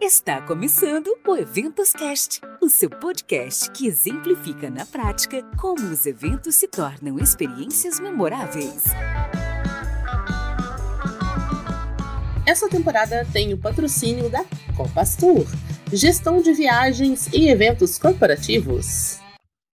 Está começando o Eventos Cast, o seu podcast que exemplifica na prática como os eventos se tornam experiências memoráveis. Essa temporada tem o patrocínio da Compass Tour, gestão de viagens e eventos corporativos.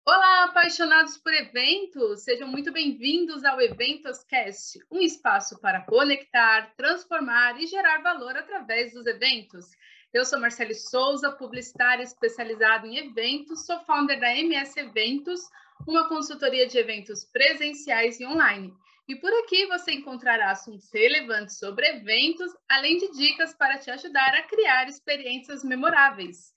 Olá, apaixonados por eventos! Sejam muito bem-vindos ao Eventos Cast, um espaço para conectar, transformar e gerar valor através dos eventos. Eu sou Marcele Souza, publicitária especializada em eventos, sou founder da MS Eventos, uma consultoria de eventos presenciais e online. E por aqui você encontrará assuntos relevantes sobre eventos, além de dicas para te ajudar a criar experiências memoráveis.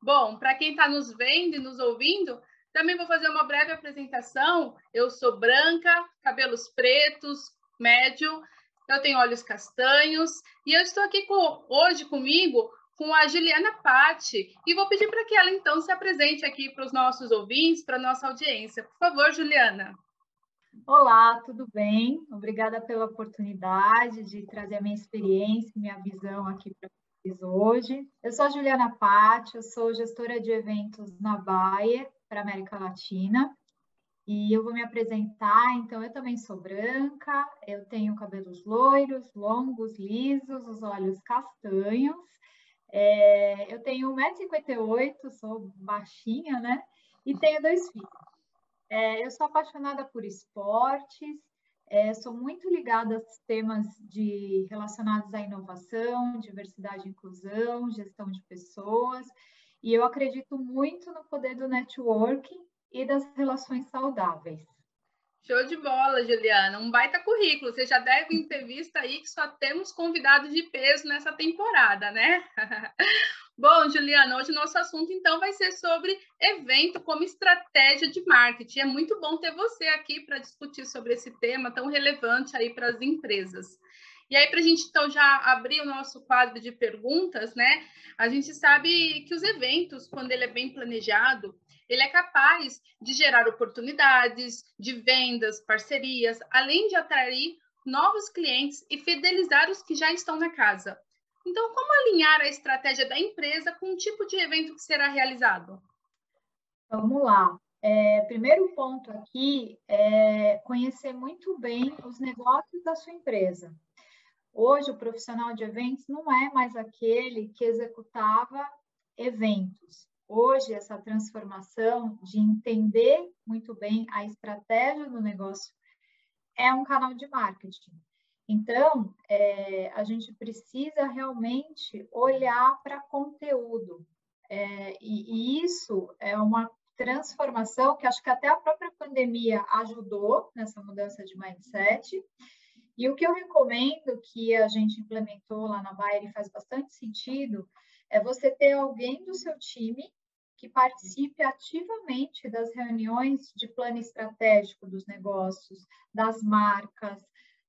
Bom, para quem está nos vendo e nos ouvindo, também vou fazer uma breve apresentação. Eu sou branca, cabelos pretos, médio, eu tenho olhos castanhos e eu estou aqui com, hoje comigo com a Juliana Patti e vou pedir para que ela então se apresente aqui para os nossos ouvintes, para a nossa audiência. Por favor, Juliana. Olá, tudo bem? Obrigada pela oportunidade de trazer a minha experiência, minha visão aqui para vocês hoje. Eu sou a Juliana Patti, eu sou gestora de eventos na Bayer para América Latina. E eu vou me apresentar, então eu também sou branca, eu tenho cabelos loiros, longos, lisos, os olhos castanhos, é, eu tenho 1,58m, sou baixinha, né? E tenho dois filhos. É, eu sou apaixonada por esportes, é, sou muito ligada aos temas de, relacionados à inovação, diversidade e inclusão, gestão de pessoas, e eu acredito muito no poder do networking e das relações saudáveis. Show de bola, Juliana. Um baita currículo. Você já deve ter visto aí que só temos convidados de peso nessa temporada, né? Bom, Juliana, hoje o nosso assunto então vai ser sobre evento como estratégia de marketing. É muito bom ter você aqui para discutir sobre esse tema tão relevante aí para as empresas. E aí, para a gente então já abrir o nosso quadro de perguntas, né? A gente sabe que os eventos, quando ele é bem planejado, ele é capaz de gerar oportunidades de vendas, parcerias, além de atrair novos clientes e fidelizar os que já estão na casa. Então, como alinhar a estratégia da empresa com o tipo de evento que será realizado? Vamos lá. É, primeiro ponto aqui é conhecer muito bem os negócios da sua empresa. Hoje, o profissional de eventos não é mais aquele que executava eventos. Hoje, essa transformação de entender muito bem a estratégia do negócio é um canal de marketing. Então, é, a gente precisa realmente olhar para conteúdo. É, e, e isso é uma transformação que acho que até a própria pandemia ajudou nessa mudança de mindset. E o que eu recomendo que a gente implementou lá na Bayer e faz bastante sentido é você ter alguém do seu time que participe ativamente das reuniões de plano estratégico dos negócios, das marcas,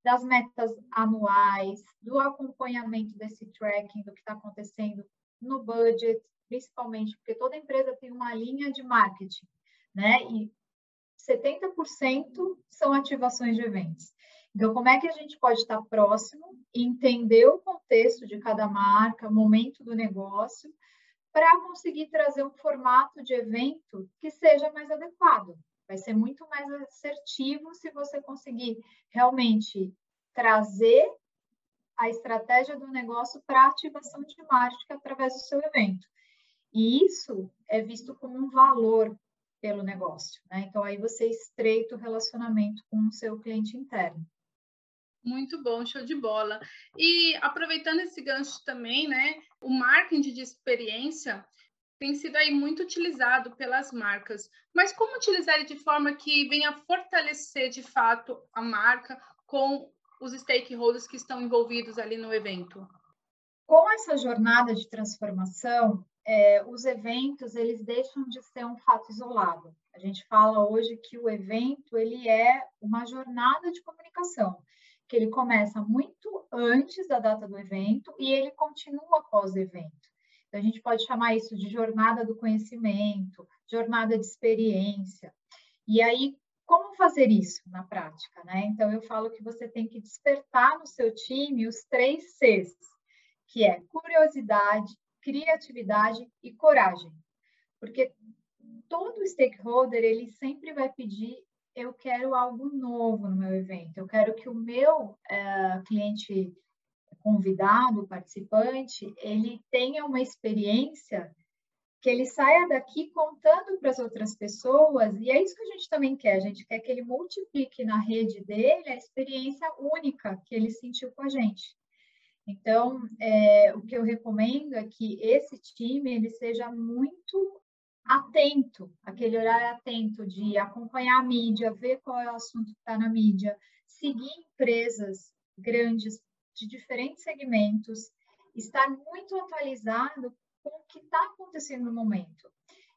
das metas anuais, do acompanhamento desse tracking do que está acontecendo no budget, principalmente porque toda empresa tem uma linha de marketing, né? E 70% são ativações de eventos. Então, como é que a gente pode estar próximo entender o contexto de cada marca, momento do negócio, para conseguir trazer um formato de evento que seja mais adequado. Vai ser muito mais assertivo se você conseguir realmente trazer a estratégia do negócio para ativação de marketing através do seu evento. E isso é visto como um valor pelo negócio. Né? Então, aí você estreita o relacionamento com o seu cliente interno. Muito bom, show de bola. E aproveitando esse gancho também, né, o marketing de experiência tem sido aí muito utilizado pelas marcas. Mas como utilizar ele de forma que venha fortalecer de fato a marca com os stakeholders que estão envolvidos ali no evento? Com essa jornada de transformação, é, os eventos eles deixam de ser um fato isolado. A gente fala hoje que o evento ele é uma jornada de comunicação que ele começa muito antes da data do evento e ele continua após o evento. Então, a gente pode chamar isso de jornada do conhecimento, jornada de experiência. E aí, como fazer isso na prática? Né? Então, eu falo que você tem que despertar no seu time os três Cs, que é curiosidade, criatividade e coragem. Porque todo stakeholder, ele sempre vai pedir eu quero algo novo no meu evento, eu quero que o meu é, cliente convidado, participante, ele tenha uma experiência que ele saia daqui contando para as outras pessoas, e é isso que a gente também quer, a gente quer que ele multiplique na rede dele a experiência única que ele sentiu com a gente. Então, é, o que eu recomendo é que esse time ele seja muito atento, aquele horário atento de acompanhar a mídia, ver qual é o assunto que está na mídia, seguir empresas grandes de diferentes segmentos, estar muito atualizado com o que está acontecendo no momento.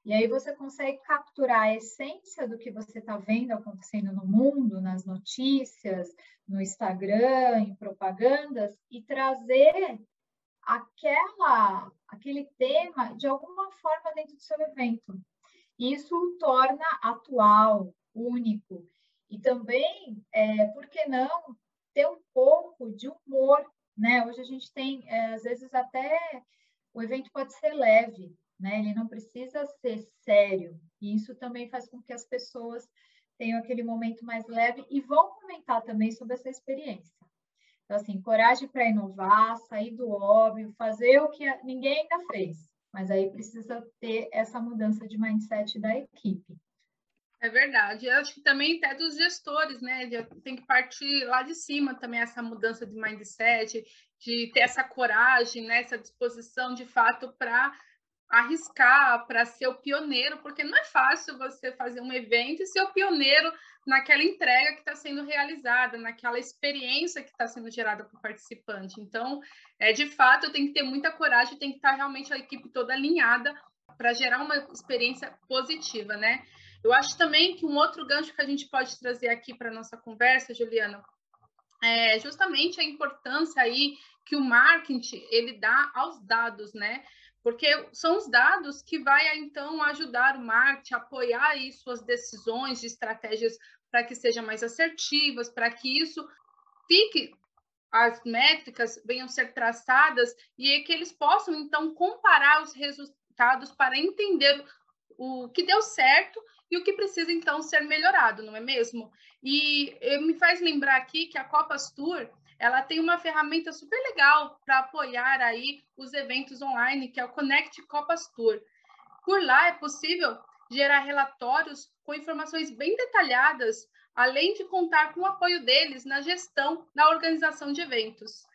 E aí você consegue capturar a essência do que você está vendo acontecendo no mundo, nas notícias, no Instagram, em propagandas, e trazer aquela, aquele tema de alguma forma dentro do seu evento. Isso o torna atual, único. E também, é, por que não, ter um pouco de humor, né? Hoje a gente tem, é, às vezes, até o evento pode ser leve, né? Ele não precisa ser sério. E isso também faz com que as pessoas tenham aquele momento mais leve e vão comentar também sobre essa experiência. Então, assim, coragem para inovar, sair do óbvio, fazer o que ninguém ainda fez. Mas aí precisa ter essa mudança de mindset da equipe. É verdade. Eu acho que também até dos gestores, né? Tem que partir lá de cima também essa mudança de mindset, de ter essa coragem, né? essa disposição de fato para arriscar, para ser o pioneiro, porque não é fácil você fazer um evento e ser o pioneiro naquela entrega que está sendo realizada, naquela experiência que está sendo gerada para o participante. Então, é de fato, tem que ter muita coragem, tem que estar tá realmente a equipe toda alinhada para gerar uma experiência positiva, né? Eu acho também que um outro gancho que a gente pode trazer aqui para nossa conversa, Juliana, é justamente a importância aí que o marketing ele dá aos dados, né? Porque são os dados que vai então ajudar o marketing a apoiar aí suas decisões de estratégias para que sejam mais assertivas, para que isso fique as métricas venham ser traçadas e que eles possam então comparar os resultados para entender o que deu certo e o que precisa então ser melhorado, não é mesmo? E me faz lembrar aqui que a Copas Tour ela tem uma ferramenta super legal para apoiar aí os eventos online, que é o Connect Copas Tour. Por lá é possível gerar relatórios com informações bem detalhadas, além de contar com o apoio deles na gestão, na organização de eventos.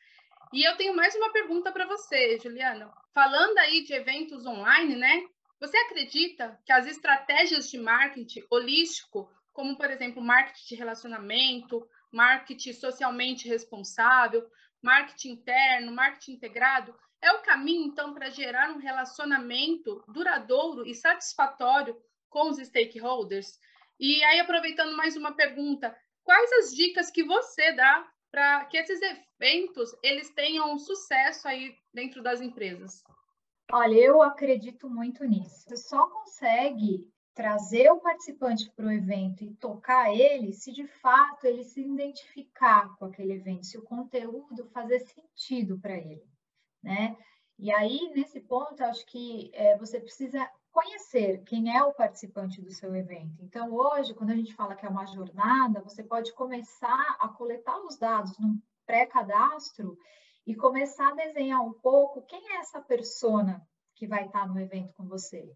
E eu tenho mais uma pergunta para você, Juliana. Falando aí de eventos online, né? Você acredita que as estratégias de marketing holístico, como por exemplo, marketing de relacionamento, marketing socialmente responsável, marketing interno, marketing integrado, é o caminho, então, para gerar um relacionamento duradouro e satisfatório com os stakeholders? E aí, aproveitando mais uma pergunta, quais as dicas que você dá para que esses eventos eles tenham sucesso aí dentro das empresas? Olha, eu acredito muito nisso. Você só consegue trazer o participante para o evento e tocar ele se de fato ele se identificar com aquele evento, se o conteúdo fazer sentido para ele, né? E aí, nesse ponto, acho que é, você precisa conhecer quem é o participante do seu evento. Então, hoje, quando a gente fala que é uma jornada, você pode começar a coletar os dados num pré-cadastro e começar a desenhar um pouco quem é essa persona que vai estar no evento com você.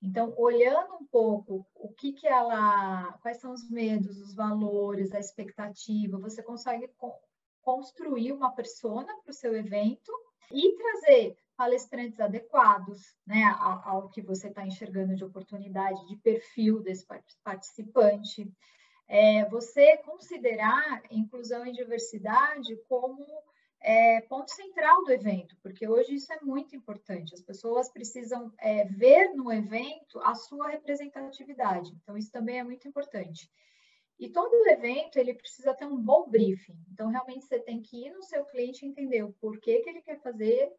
Então, olhando um pouco o que, que ela, quais são os medos, os valores, a expectativa, você consegue co construir uma persona para o seu evento e trazer palestrantes adequados né, ao, que você está enxergando de oportunidade, de perfil desse participante. É, você considerar inclusão e diversidade como é, ponto central do evento, porque hoje isso é muito importante. As pessoas precisam é, ver no evento a sua representatividade. Então, isso também é muito importante. E todo evento, ele precisa ter um bom briefing. Então, realmente, você tem que ir no seu cliente entender o porquê que ele quer fazer,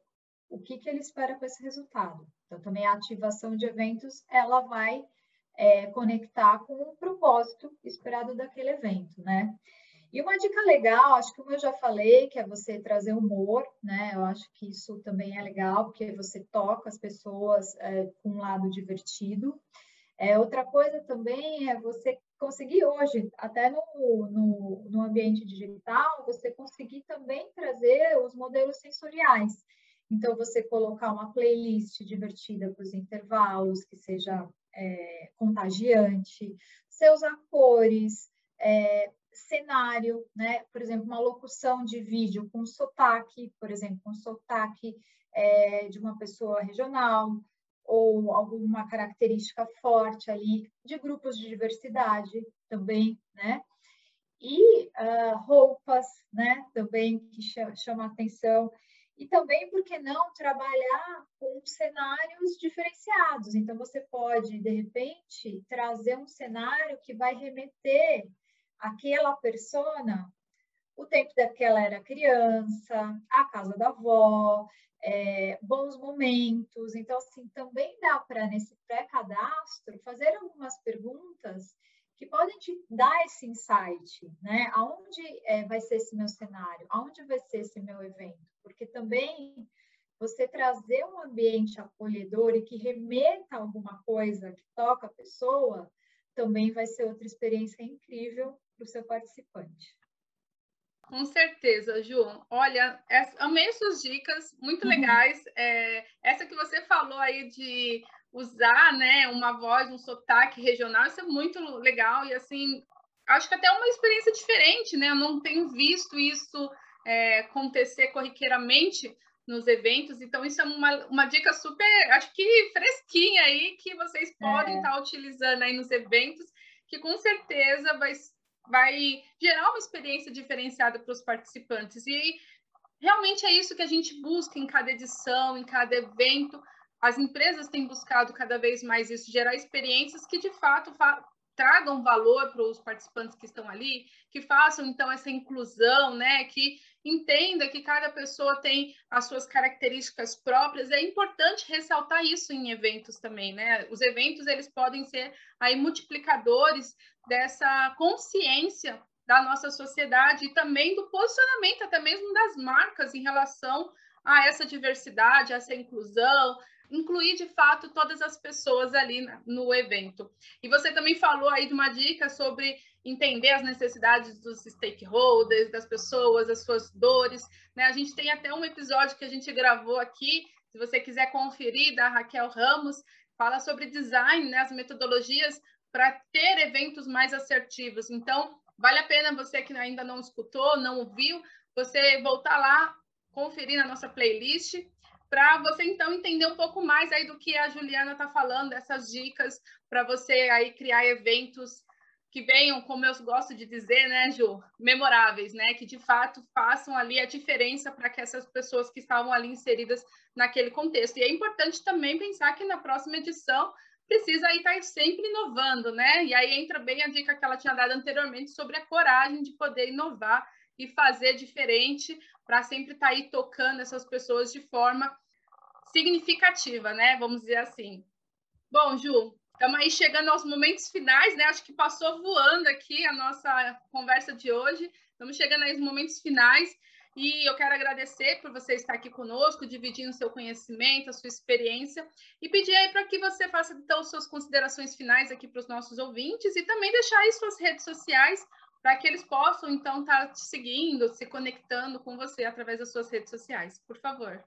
o que, que ele espera com esse resultado. Então, também a ativação de eventos, ela vai é, conectar com o propósito esperado daquele evento, né? E uma dica legal, acho que como eu já falei, que é você trazer humor, né? Eu acho que isso também é legal, porque você toca as pessoas é, com um lado divertido. É, outra coisa também é você conseguir hoje, até no, no, no ambiente digital, você conseguir também trazer os modelos sensoriais. Então, você colocar uma playlist divertida para os intervalos, que seja é, contagiante, você usar cores, é, cenário, né? Por exemplo, uma locução de vídeo com sotaque, por exemplo, com sotaque é, de uma pessoa regional, ou alguma característica forte ali de grupos de diversidade também, né? E uh, roupas, né? Também que chama atenção. E também, por que não, trabalhar com cenários diferenciados. Então, você pode, de repente, trazer um cenário que vai remeter aquela persona o tempo daquela era criança, a casa da avó, é, bons momentos. Então, assim, também dá para, nesse pré-cadastro, fazer algumas perguntas que podem te dar esse insight, né? Aonde é, vai ser esse meu cenário? Aonde vai ser esse meu evento? Porque também você trazer um ambiente acolhedor e que remeta a alguma coisa que toca a pessoa, também vai ser outra experiência incrível para o seu participante. Com certeza, Ju. Olha, amei suas dicas, muito uhum. legais. É, essa que você falou aí de usar né, uma voz, um sotaque regional, isso é muito legal e assim, acho que até é uma experiência diferente, né? Eu não tenho visto isso é, acontecer corriqueiramente nos eventos, então isso é uma, uma dica super, acho que fresquinha aí, que vocês podem estar é. tá utilizando aí nos eventos, que com certeza vai vai gerar uma experiência diferenciada para os participantes. E realmente é isso que a gente busca em cada edição, em cada evento. As empresas têm buscado cada vez mais isso, gerar experiências que de fato fa tragam valor para os participantes que estão ali, que façam então essa inclusão, né? Que entenda que cada pessoa tem as suas características próprias. É importante ressaltar isso em eventos também, né? Os eventos eles podem ser aí multiplicadores dessa consciência da nossa sociedade e também do posicionamento até mesmo das marcas em relação a essa diversidade, a essa inclusão, incluir de fato todas as pessoas ali no evento. E você também falou aí de uma dica sobre entender as necessidades dos stakeholders, das pessoas, as suas dores. Né? A gente tem até um episódio que a gente gravou aqui, se você quiser conferir, da Raquel Ramos, fala sobre design, né? as metodologias para ter eventos mais assertivos. Então, vale a pena você que ainda não escutou, não ouviu, você voltar lá, conferir na nossa playlist, para você então entender um pouco mais aí do que a Juliana está falando, dessas dicas para você aí criar eventos que venham, como eu gosto de dizer, né, Ju, memoráveis, né, que de fato façam ali a diferença para que essas pessoas que estavam ali inseridas naquele contexto. E é importante também pensar que na próxima edição precisa aí estar tá sempre inovando, né? E aí entra bem a dica que ela tinha dado anteriormente sobre a coragem de poder inovar e fazer diferente para sempre estar tá aí tocando essas pessoas de forma significativa, né? Vamos dizer assim. Bom, Ju, estamos aí chegando aos momentos finais, né? Acho que passou voando aqui a nossa conversa de hoje. Estamos chegando aos momentos finais. E eu quero agradecer por você estar aqui conosco, dividindo seu conhecimento, a sua experiência, e pedir aí para que você faça então suas considerações finais aqui para os nossos ouvintes e também deixar aí suas redes sociais para que eles possam então estar tá te seguindo, se conectando com você através das suas redes sociais. Por favor.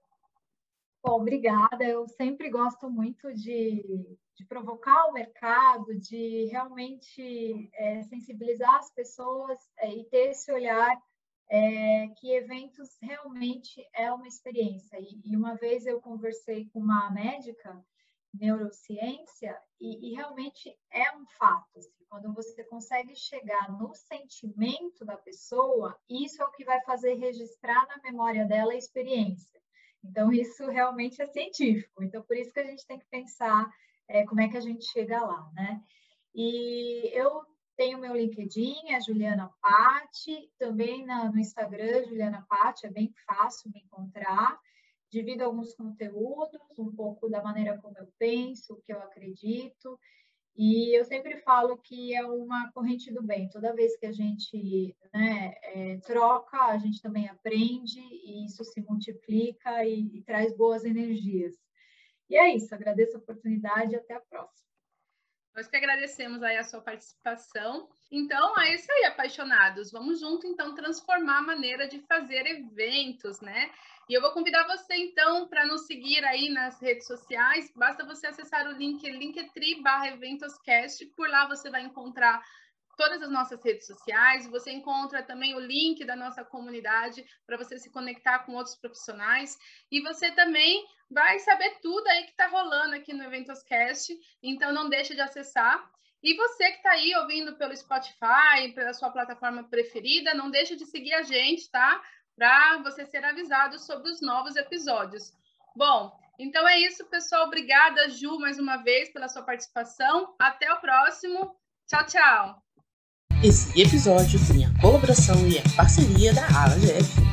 Bom, obrigada. Eu sempre gosto muito de, de provocar o mercado, de realmente é, sensibilizar as pessoas é, e ter esse olhar é, que eventos realmente é uma experiência. E, e, uma vez eu conversei com uma médica, neurociência, e, e realmente é um fato. Assim, quando você consegue chegar no sentimento da pessoa, isso é o que vai fazer registrar na memória dela a experiência. Então, isso realmente é científico. Então, por isso que a gente tem que pensar é, como é que a gente chega lá, né? E eu tenho meu LinkedIn, é Juliana Patti, também na, no Instagram, Juliana Patti, é bem fácil me encontrar. Divido alguns conteúdos, um pouco da maneira como eu penso, o que eu acredito. E eu sempre falo que é uma corrente do bem. Toda vez que a gente né, é, troca, a gente também aprende e isso se multiplica e, e traz boas energias. E é isso. Agradeço a oportunidade e até a próxima. Nós que agradecemos aí a sua participação. Então, é isso aí, apaixonados. Vamos junto, então, transformar a maneira de fazer eventos, né? E eu vou convidar você, então, para nos seguir aí nas redes sociais. Basta você acessar o link linktree barra eventoscast. Por lá você vai encontrar todas as nossas redes sociais. Você encontra também o link da nossa comunidade para você se conectar com outros profissionais. E você também vai saber tudo aí que está rolando aqui no Eventoscast. Então, não deixe de acessar. E você que está aí ouvindo pelo Spotify, pela sua plataforma preferida, não deixe de seguir a gente, tá? Para você ser avisado sobre os novos episódios. Bom, então é isso, pessoal. Obrigada, Ju, mais uma vez pela sua participação. Até o próximo. Tchau, tchau. Esse episódio tem a colaboração e a parceria da AlaGF.